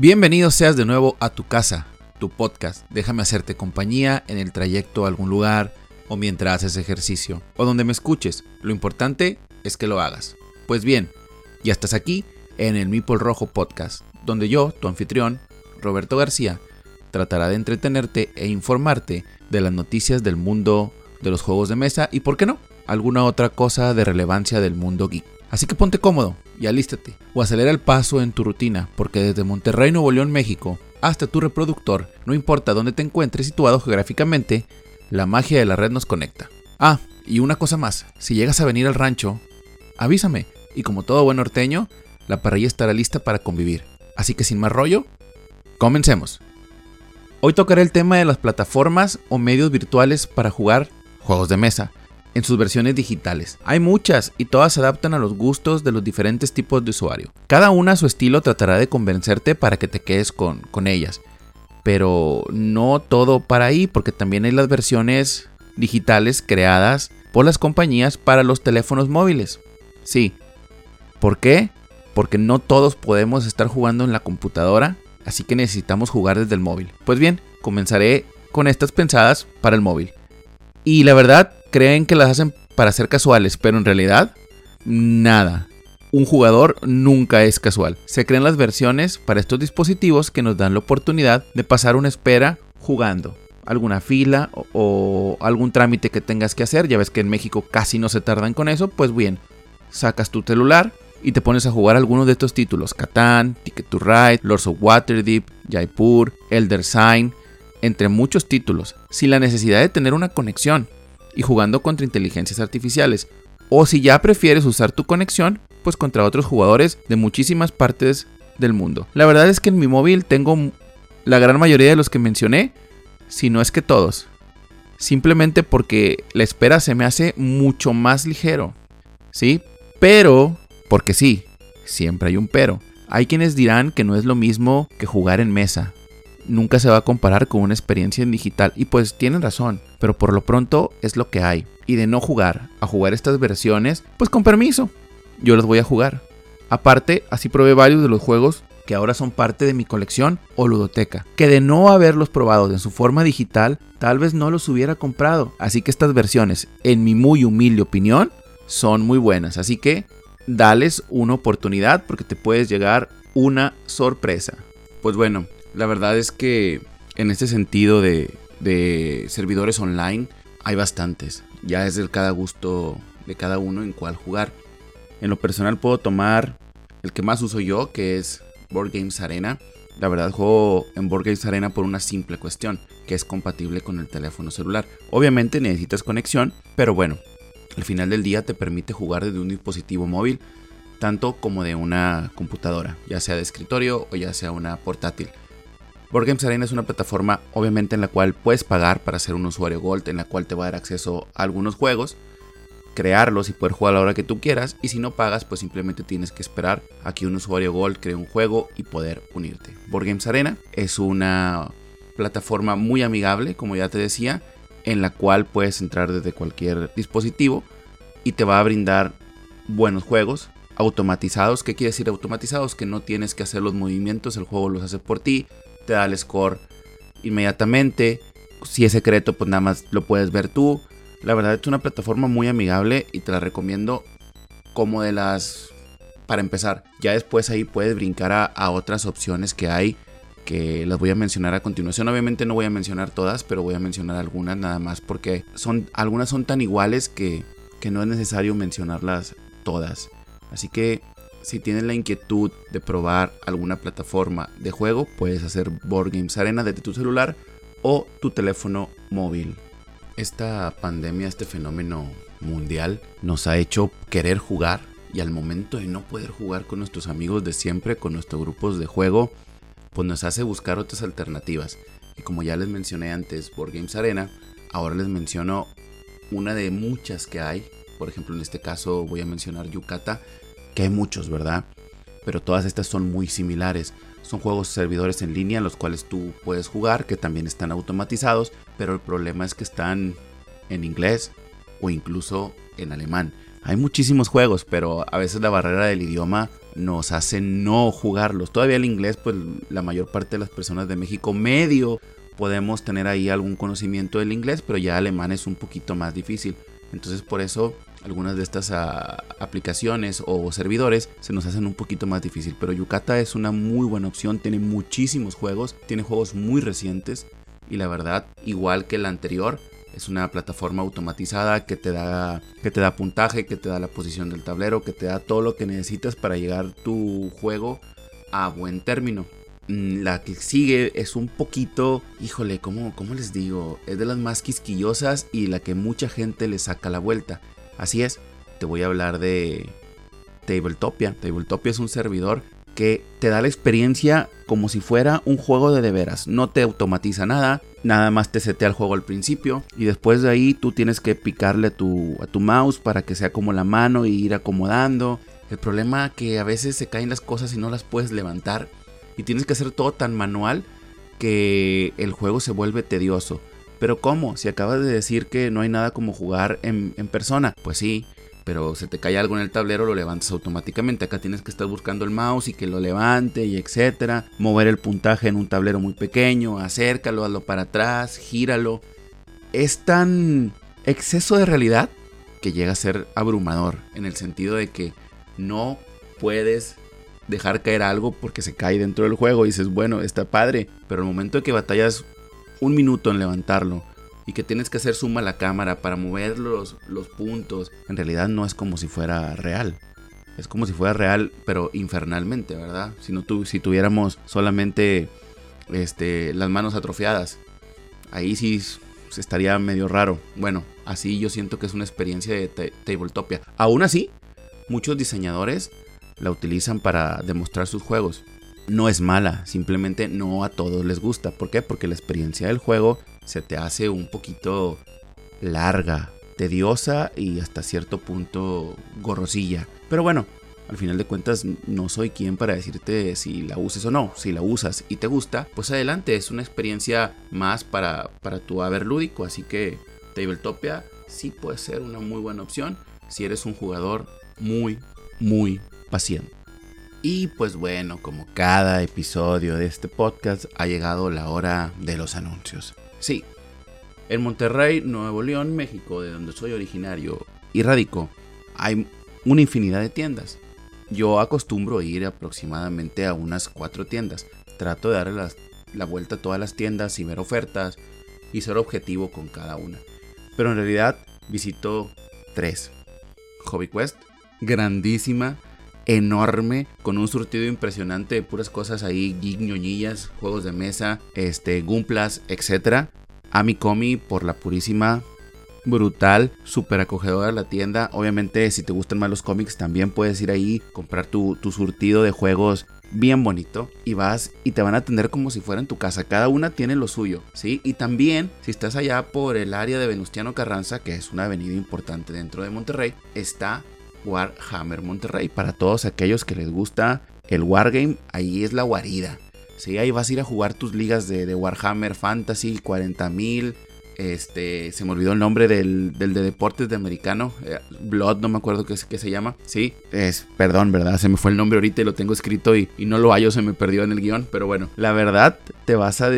Bienvenido seas de nuevo a tu casa, tu podcast. Déjame hacerte compañía en el trayecto a algún lugar o mientras haces ejercicio o donde me escuches. Lo importante es que lo hagas. Pues bien, ya estás aquí en el Mipol Rojo Podcast, donde yo, tu anfitrión, Roberto García, tratará de entretenerte e informarte de las noticias del mundo de los juegos de mesa y, por qué no, alguna otra cosa de relevancia del mundo geek. Así que ponte cómodo y alístate o acelera el paso en tu rutina, porque desde Monterrey, Nuevo León, México, hasta tu reproductor, no importa dónde te encuentres situado geográficamente, la magia de la red nos conecta. Ah, y una cosa más, si llegas a venir al rancho, avísame, y como todo buen norteño, la parrilla estará lista para convivir. Así que sin más rollo, comencemos. Hoy tocaré el tema de las plataformas o medios virtuales para jugar juegos de mesa en sus versiones digitales. Hay muchas y todas se adaptan a los gustos de los diferentes tipos de usuario. Cada una a su estilo tratará de convencerte para que te quedes con, con ellas. Pero no todo para ahí, porque también hay las versiones digitales creadas por las compañías para los teléfonos móviles. Sí. ¿Por qué? Porque no todos podemos estar jugando en la computadora, así que necesitamos jugar desde el móvil. Pues bien, comenzaré con estas pensadas para el móvil. Y la verdad, creen que las hacen para ser casuales, pero en realidad, nada. Un jugador nunca es casual. Se crean las versiones para estos dispositivos que nos dan la oportunidad de pasar una espera jugando. Alguna fila o, algún trámite que tengas que hacer. Ya ves que en México casi no se tardan con eso. Pues bien, sacas tu celular y te pones a jugar algunos de estos títulos. Catán, Ticket to Ride, Lords of Waterdeep, Jaipur, Elder Sign, entre muchos títulos, sin la necesidad de tener una conexión y jugando contra inteligencias artificiales. O si ya prefieres usar tu conexión, pues contra otros jugadores de muchísimas partes del mundo. La verdad es que en mi móvil tengo la gran mayoría de los que mencioné, si no es que todos. Simplemente porque la espera se me hace mucho más ligero. ¿Sí? Pero, porque sí, siempre hay un pero. Hay quienes dirán que no es lo mismo que jugar en mesa, nunca se va a comparar con una experiencia en digital. Y pues tienen razón, pero por lo pronto es lo que hay. Y de no jugar a jugar estas versiones, pues con permiso, yo las voy a jugar. Aparte, así probé varios de los juegos que ahora son parte de mi colección o ludoteca, que de no haberlos probado en su forma digital, tal vez no los hubiera comprado. Así que estas versiones, en mi muy humilde opinión, son muy buenas. Así que dales una oportunidad porque te puedes llegar una sorpresa. Pues bueno, la verdad es que en este sentido de, servidores online hay bastantes. Ya es del cada gusto de cada uno en cuál jugar. En lo personal puedo tomar el que más uso yo, que es Board Games Arena. La verdad juego en Board Games Arena por una simple cuestión, que es compatible con el teléfono celular. Obviamente necesitas conexión, pero bueno, al final del día te permite jugar desde un dispositivo móvil, tanto como de una computadora, ya sea de escritorio o ya sea una portátil. Board Games Arena es una plataforma obviamente en la cual puedes pagar para ser un usuario Gold, en la cual te va a dar acceso a algunos juegos, crearlos y poder jugar a la hora que tú quieras, y si no pagas pues simplemente tienes que esperar a que un usuario Gold cree un juego y poder unirte. Board Games Arena es una plataforma muy amigable, como ya te decía, en la cual puedes entrar desde cualquier dispositivo y te va a brindar buenos juegos automatizados. ¿Qué quiere decir automatizados? Que no tienes que hacer los movimientos, el juego los hace por ti da el score inmediatamente. Si es secreto, pues nada más lo puedes ver tú. La verdad es una plataforma muy amigable y te la recomiendo como de las... Para empezar, ya después ahí puedes brincar a, otras opciones que hay que las voy a mencionar a continuación. Obviamente no voy a mencionar todas, pero voy a mencionar algunas nada más porque son, algunas son tan iguales que, que no es necesario mencionarlas todas. Así que si tienes la inquietud de probar alguna plataforma de juego, puedes hacer Board Games Arena desde tu celular o tu teléfono móvil. Esta pandemia, este fenómeno mundial, nos ha hecho querer jugar y al momento de no poder jugar con nuestros amigos de siempre, con nuestros grupos de juego, pues nos hace buscar otras alternativas. Y como ya les mencioné antes, Board Games Arena, ahora les menciono una de muchas que hay. Por ejemplo, en este caso voy a mencionar Yucata, que hay muchos, ¿verdad? Pero todas estas son muy similares. Son juegos servidores en línea en los cuales tú puedes jugar, que también están automatizados, pero el problema es que están en inglés o incluso en alemán. Hay muchísimos juegos, pero a veces la barrera del idioma nos hace no jugarlos. Todavía el inglés, pues la mayor parte de las personas de México medio podemos tener ahí algún conocimiento del inglés, pero ya alemán es un poquito más difícil. Entonces por eso algunas de estas ah, aplicaciones o servidores se nos hacen un poquito más difícil. Pero Yucata es una muy buena opción, tiene muchísimos juegos, tiene juegos muy recientes y la verdad, igual que la anterior, es una plataforma automatizada que te da que te da puntaje, que te da la posición del tablero, que te da todo lo que necesitas para llegar tu juego a buen término. Mm, la que sigue es un poquito, híjole, ¿cómo, ¿cómo les digo? Es de las más quisquillosas y la que mucha gente le saca la vuelta. Así es, te voy a hablar de Tabletopia. Tabletopia es un servidor que te da la experiencia como si fuera un juego de de veras. No te automatiza nada, nada más te setea el juego al principio y después de ahí tú tienes que picarle a tu, a tu mouse para que sea como la mano y ir acomodando. El problema que a veces se caen las cosas y no las puedes levantar y tienes que hacer todo tan manual que el juego se vuelve tedioso. Pero ¿cómo? Si acabas de decir que no hay nada como jugar en, persona. Pues sí, pero se te cae algo en el tablero, lo levantas automáticamente. Acá tienes que estar buscando el mouse y que lo levante y etcétera. Mover el puntaje en un tablero muy pequeño, acércalo, hazlo para atrás, gíralo. Es tan exceso de realidad que llega a ser abrumador en el sentido de que no puedes dejar caer algo porque se cae dentro del juego y dices, bueno, está padre, pero el momento de que batallas un minuto en levantarlo y que tienes que hacer suma a la cámara para mover los, los puntos, en realidad no es como si fuera real. Es como si fuera real, pero infernalmente, ¿verdad? Si, no tu, si tuviéramos solamente este, las manos atrofiadas, ahí sí estaría medio raro. Bueno, así yo siento que es una experiencia de Tabletopia. Aún así, muchos diseñadores la utilizan para demostrar sus juegos. No es mala, simplemente no a todos les gusta. ¿Por qué? Porque la experiencia del juego se te hace un poquito larga, tediosa y hasta cierto punto gorrosilla. Pero bueno, al final de cuentas no soy quien para decirte si la uses o no. Si la usas y te gusta, pues adelante, es una experiencia más para, para tu haber lúdico. Así que Tabletopia sí puede ser una muy buena opción si eres un jugador muy, muy paciente. Y pues bueno, como cada episodio de este podcast, ha llegado la hora de los anuncios. Sí, en Monterrey, Nuevo León, México, de donde soy originario y radico, hay una infinidad de tiendas. Yo acostumbro ir aproximadamente a unas cuatro tiendas. Trato de darle la vuelta a todas las tiendas y ver ofertas y ser objetivo con cada una. Pero en realidad visito tres. Hobby Quest, grandísima, enorme, con un surtido impresionante de puras cosas ahí, ñoñillas, juegos de mesa, este, Gumplas, etc. Amikomi por la purísima brutal, súper acogedora la tienda. Obviamente, si te gustan más los cómics, también puedes ir ahí, comprar tu, tu, surtido de juegos bien bonito y vas y te van a atender como si fuera en tu casa. Cada una tiene lo suyo, ¿sí? Y también, si estás allá por el área de Venustiano Carranza, que es una avenida importante dentro de Monterrey, está Warhammer Monterrey. Para todos aquellos que les gusta el Wargame, ahí es la guarida. Sí, ahí vas a ir a jugar tus ligas de, Warhammer Fantasy 40.000. Este, se me olvidó el nombre del, de deportes de americano. Eh, Blood, no me acuerdo qué, qué, se llama. Sí, es, perdón, ¿verdad? Se me fue el nombre ahorita y lo tengo escrito y, y no lo hallo, se me perdió en el guion. Pero bueno, la verdad, te vas a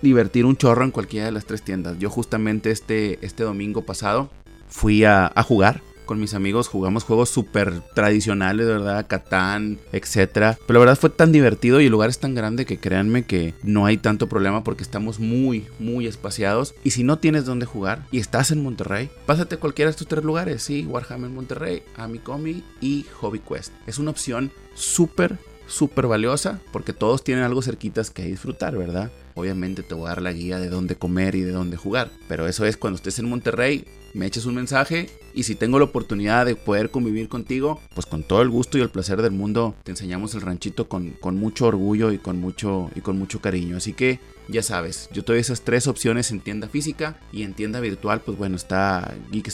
divertir un chorro en cualquiera de las tres tiendas. Yo justamente este, este domingo pasado fui a jugar con mis amigos jugamos juegos súper tradicionales, verdad, Catán, etcétera. Pero la verdad fue tan divertido y el lugar es tan grande que créanme que no hay tanto problema porque estamos muy, muy espaciados. Y si no tienes dónde jugar y estás en Monterrey, pásate cualquiera de estos tres lugares, sí, Warhammer Monterrey, Amicomi y Hobby Quest. Es una opción súper, súper valiosa porque todos tienen algo cerquitas que disfrutar, ¿verdad? Obviamente te voy a dar la guía de dónde comer y de dónde jugar. Pero eso es cuando estés en Monterrey, me eches un mensaje y si tengo la oportunidad de poder convivir contigo, pues con todo el gusto y el placer del mundo te enseñamos el ranchito con, con mucho orgullo y con mucho, y con mucho cariño. Así que ya sabes, yo te doy esas tres opciones en tienda física y en tienda virtual, pues bueno, está Geek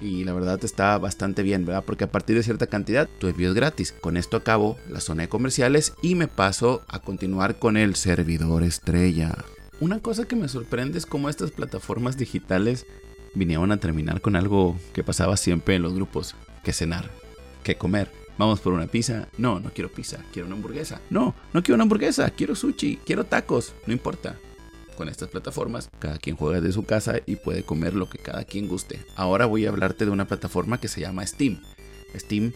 y la verdad está bastante bien, ¿verdad? Porque a partir de cierta cantidad tu envío es gratis. Con esto acabo la zona de comerciales y me paso a continuar con el servidor estrella. Una cosa que me sorprende es cómo estas plataformas digitales vinieron a terminar con algo que pasaba siempre en los grupos. ¿Qué cenar? ¿Qué comer? Vamos por una pizza. No, no quiero pizza, quiero una hamburguesa. No, no quiero una hamburguesa, quiero sushi, quiero tacos. No importa. Con estas plataformas, cada quien juega de su casa y puede comer lo que cada quien guste. Ahora voy a hablarte de una plataforma que se llama Steam. Steam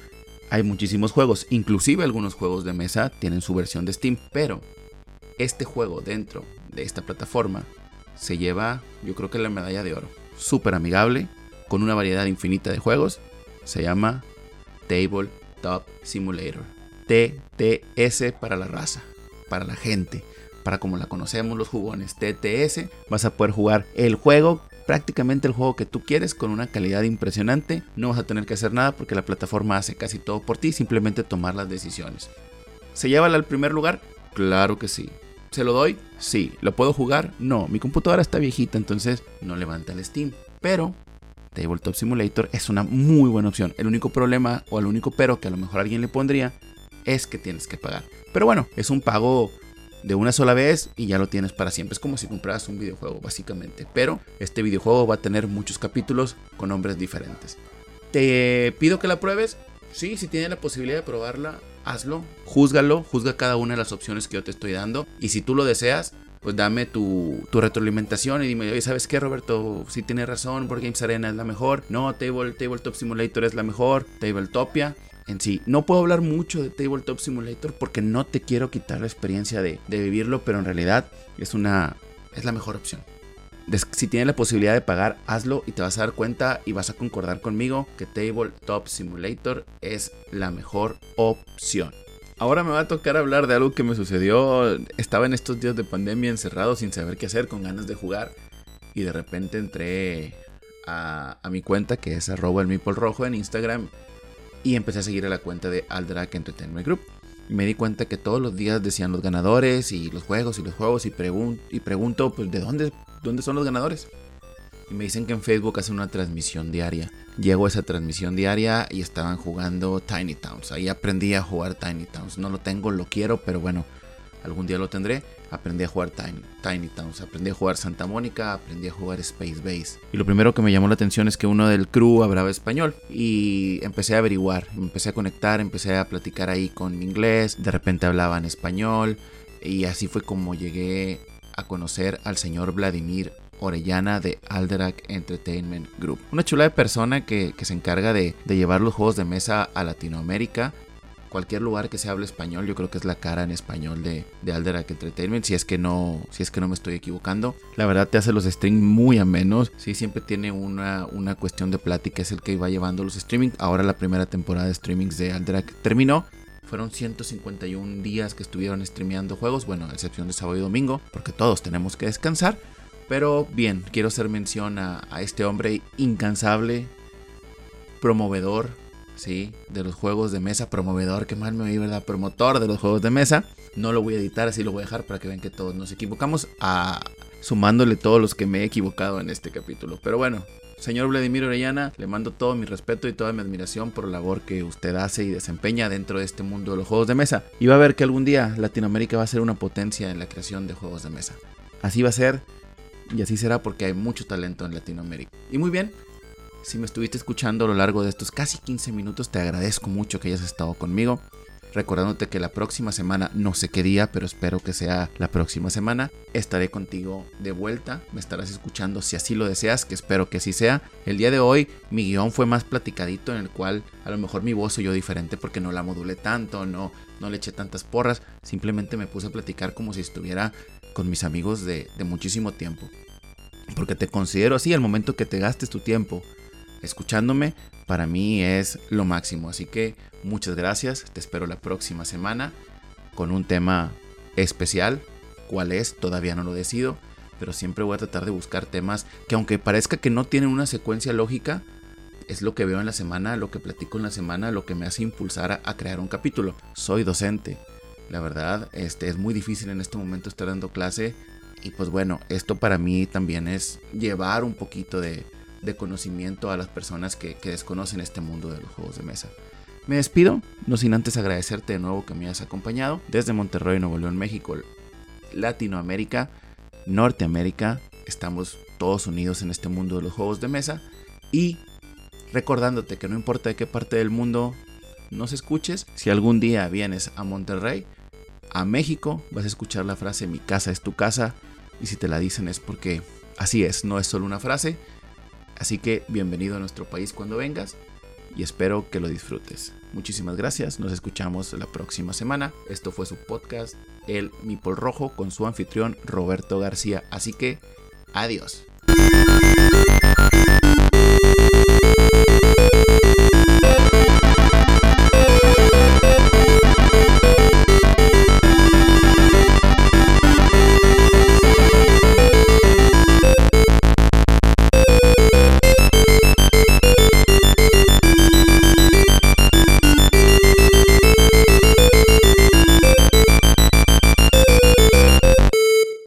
hay muchísimos juegos, inclusive algunos juegos de mesa tienen su versión de Steam, pero este juego dentro de esta plataforma se lleva, yo creo que la medalla de oro. Súper amigable, con una variedad infinita de juegos. Se llama Table Top Simulator. TTS para la raza, para la gente, para como la conocemos los jugones. TTS, vas a poder jugar el juego, prácticamente el juego que tú quieres con una calidad impresionante. No vas a tener que hacer nada porque la plataforma hace casi todo por ti, simplemente tomar las decisiones. ¿Se lleva al primer lugar? Claro que sí. ¿Se lo doy? Sí. ¿Lo puedo jugar? No. Mi computadora está viejita, entonces no levanta el Steam. Pero Tabletop Simulator es una muy buena opción. El único problema o el único pero que a lo mejor alguien le pondría es que tienes que pagar. Pero bueno, es un pago de una sola vez y ya lo tienes para siempre. Es como si compraras un videojuego, básicamente. Pero este videojuego va a tener muchos capítulos con nombres diferentes. Te pido que la pruebes. Sí, si tienes la posibilidad de probarla, hazlo. Júzgalo, juzga cada una de las opciones que yo te estoy dando. Y si tú lo deseas, pues dame tu, retroalimentación y dime, oye, ¿sabes qué, Roberto? Si tienes razón, Board Games Arena es la mejor. No, Table, Tabletop Simulator es la mejor. Tabletopia en sí. No puedo hablar mucho de Tabletop Simulator porque no te quiero quitar la experiencia de, vivirlo, pero en realidad es una es la mejor opción. Si tienes la posibilidad de pagar, hazlo y te vas a dar cuenta y vas a concordar conmigo que Tabletop Simulator es la mejor opción. Ahora me va a tocar hablar de algo que me sucedió. Estaba en estos días de pandemia encerrado sin saber qué hacer, con ganas de jugar. Y de repente entré a, mi cuenta que es arroba el Meeple Rojo en Instagram y empecé a seguir a la cuenta de Aldrak Entertainment Group. Me di cuenta que todos los días decían los ganadores y los juegos y los juegos y, y pregunto, pues, ¿de dónde, dónde son los ganadores? Y me dicen que en Facebook hacen una transmisión diaria. Llego a esa transmisión diaria y estaban jugando Tiny Towns. Ahí aprendí a jugar Tiny Towns. No lo tengo, lo quiero, pero bueno, algún día lo tendré. Aprendí a jugar Tiny, Tiny Towns, aprendí a jugar Santa Mónica, aprendí a jugar Space Base. Y lo primero que me llamó la atención es que uno del crew hablaba español. Y empecé a averiguar, empecé a conectar, empecé a platicar ahí con inglés. De repente hablaba en español. Y así fue como llegué a conocer al señor Vladimir Orellana de Alderac Entertainment Group. Una chula de persona que, se encarga de, llevar los juegos de mesa a Latinoamérica cualquier lugar que se hable español, yo creo que es la cara en español de, de Alderac Entertainment, si es que no, si es que no me estoy equivocando. La verdad te hace los streams muy amenos, sí, siempre tiene una, una cuestión de plática, es el que iba llevando los streaming. Ahora la primera temporada de streamings de Alderac terminó. Fueron 151 días que estuvieron streameando juegos, bueno, a excepción de sábado y domingo, porque todos tenemos que descansar. Pero bien, quiero hacer mención a, este hombre incansable, promovedor, ¿sí? De los juegos de mesa, promovedor, que mal me oí, ¿verdad? Promotor de los juegos de mesa. No lo voy a editar, así lo voy a dejar para que vean que todos nos equivocamos, sumándole todos los que me he equivocado en este capítulo. Pero bueno, señor Vladimir Orellana, le mando todo mi respeto y toda mi admiración por la labor que usted hace y desempeña dentro de este mundo de los juegos de mesa. Y va a ver que algún día Latinoamérica va a ser una potencia en la creación de juegos de mesa. Así va a ser y así será porque hay mucho talento en Latinoamérica. Y muy bien, si me estuviste escuchando a lo largo de estos casi 15 minutos, te agradezco mucho que hayas estado conmigo. Recordándote que la próxima semana, no sé qué día, pero espero que sea la próxima semana, estaré contigo de vuelta. Me estarás escuchando si así lo deseas, que espero que así sea. El día de hoy mi guion fue más platicadito, en el cual a lo mejor mi voz soy yo diferente porque no la modulé tanto, no, no le eché tantas porras. Simplemente me puse a platicar como si estuviera con mis amigos de, muchísimo tiempo. Porque te considero así, el momento que te gastes tu tiempo escuchándome, para mí es lo máximo. Así que muchas gracias, te espero la próxima semana con un tema especial. ¿Cuál es? Todavía no lo decido, pero siempre voy a tratar de buscar temas que aunque parezca que no tienen una secuencia lógica, es lo que veo en la semana, lo que platico en la semana, lo que me hace impulsar a crear un capítulo. Soy docente, la verdad, este, es muy difícil en este momento estar dando clase. Y pues bueno, esto para mí también es llevar un poquito de, conocimiento a las personas que, desconocen este mundo de los juegos de mesa. Me despido, no sin antes agradecerte de nuevo que me hayas acompañado desde Monterrey, Nuevo León, México, Latinoamérica, Norteamérica. Estamos todos unidos en este mundo de los juegos de mesa. Y recordándote que no importa de qué parte del mundo nos escuches, si algún día vienes a Monterrey, a México, vas a escuchar la frase mi casa es tu casa y si te la dicen es porque así es, no es solo una frase. Así que bienvenido a nuestro país cuando vengas y espero que lo disfrutes. Muchísimas gracias, nos escuchamos la próxima semana. Esto fue su podcast El Mipol Rojo con su anfitrión Roberto García. Así que, adiós.